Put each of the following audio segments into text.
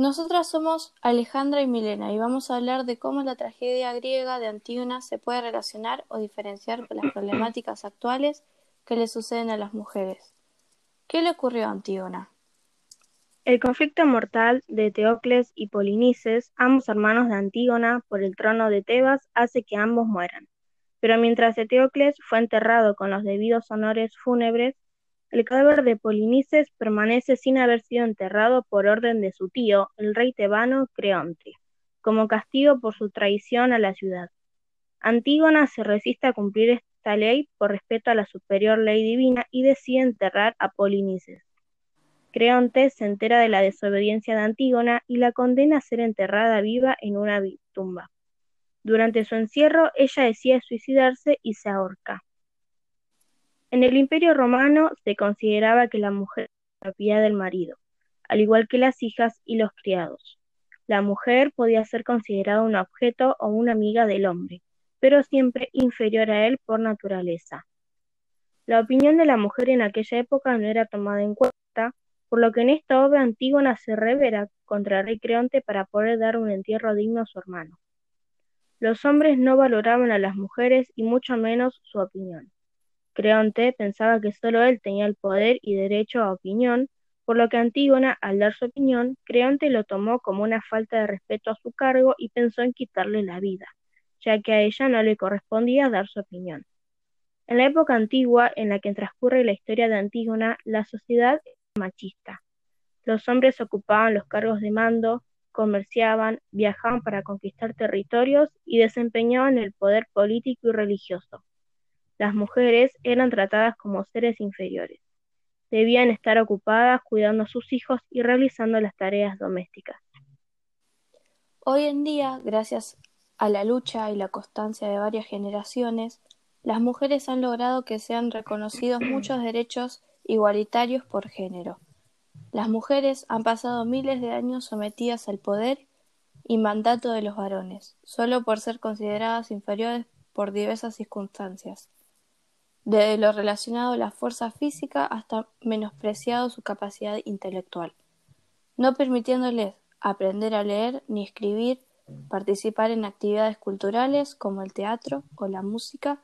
Nosotras somos Alejandra y Milena y vamos a hablar de cómo la tragedia griega de Antígona se puede relacionar o diferenciar con las problemáticas actuales que le suceden a las mujeres. ¿Qué le ocurrió a Antígona? El conflicto mortal de Teocles y Polinices, ambos hermanos de Antígona, por el trono de Tebas, hace que ambos mueran. Pero mientras Teocles fue enterrado con los debidos honores fúnebres, el cadáver de Polinices permanece sin haber sido enterrado por orden de su tío, el rey tebano Creonte, como castigo por su traición a la ciudad. Antígona se resiste a cumplir esta ley por respeto a la superior ley divina y decide enterrar a Polinices. Creonte se entera de la desobediencia de Antígona y la condena a ser enterrada viva en una tumba. Durante su encierro, ella decide suicidarse y se ahorca. En el Imperio romano se consideraba que la mujer era propiedad del marido, al igual que las hijas y los criados. La mujer podía ser considerada un objeto o una amiga del hombre, pero siempre inferior a él por naturaleza. La opinión de la mujer en aquella época no era tomada en cuenta, por lo que en esta obra Antígona se revela contra el rey Creonte para poder dar un entierro digno a su hermano. Los hombres no valoraban a las mujeres y mucho menos su opinión. Creonte pensaba que solo él tenía el poder y derecho a opinión, por lo que Antígona, al dar su opinión, Creonte lo tomó como una falta de respeto a su cargo y pensó en quitarle la vida, ya que a ella no le correspondía dar su opinión. En la época antigua en la que transcurre la historia de Antígona, la sociedad era machista. Los hombres ocupaban los cargos de mando, comerciaban, viajaban para conquistar territorios y desempeñaban el poder político y religioso. Las mujeres eran tratadas como seres inferiores. Debían estar ocupadas cuidando a sus hijos y realizando las tareas domésticas. Hoy en día, gracias a la lucha y la constancia de varias generaciones, las mujeres han logrado que sean reconocidos muchos derechos igualitarios por género. Las mujeres han pasado miles de años sometidas al poder y mandato de los varones, solo por ser consideradas inferiores por diversas circunstancias desde lo relacionado a la fuerza física hasta menospreciado su capacidad intelectual, no permitiéndoles aprender a leer ni escribir, participar en actividades culturales como el teatro o la música,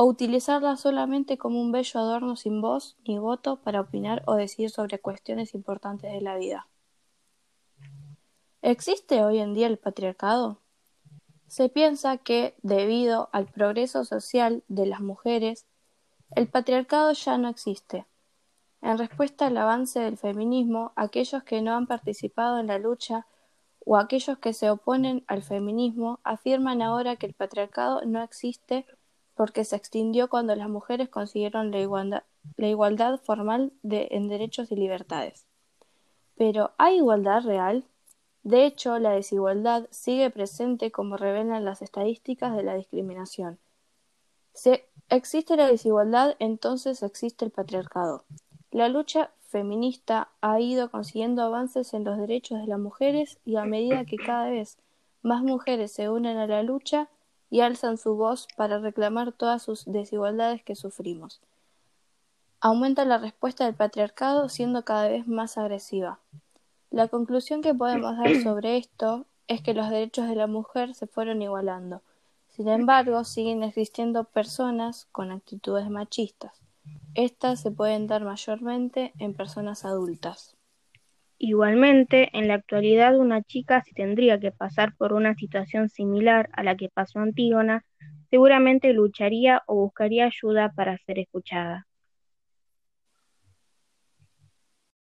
o utilizarla solamente como un bello adorno sin voz ni voto para opinar o decir sobre cuestiones importantes de la vida. ¿Existe hoy en día el patriarcado? Se piensa que, debido al progreso social de las mujeres, el patriarcado ya no existe. En respuesta al avance del feminismo, aquellos que no han participado en la lucha o aquellos que se oponen al feminismo afirman ahora que el patriarcado no existe porque se extinguió cuando las mujeres consiguieron la igualdad, formal en derechos y libertades. Pero ¿hay igualdad real? De hecho, la desigualdad sigue presente como revelan las estadísticas de la discriminación. Si existe la desigualdad, entonces existe el patriarcado. La lucha feminista ha ido consiguiendo avances en los derechos de las mujeres y a medida que cada vez más mujeres se unen a la lucha y alzan su voz para reclamar todas sus desigualdades que sufrimos. Aumenta la respuesta del patriarcado siendo cada vez más agresiva. La conclusión que podemos dar sobre esto es que los derechos de la mujer se fueron igualando, sin embargo, siguen existiendo personas con actitudes machistas. Estas se pueden dar mayormente en personas adultas. Igualmente, en la actualidad una chica si tendría que pasar por una situación similar a la que pasó Antígona, seguramente lucharía o buscaría ayuda para ser escuchada.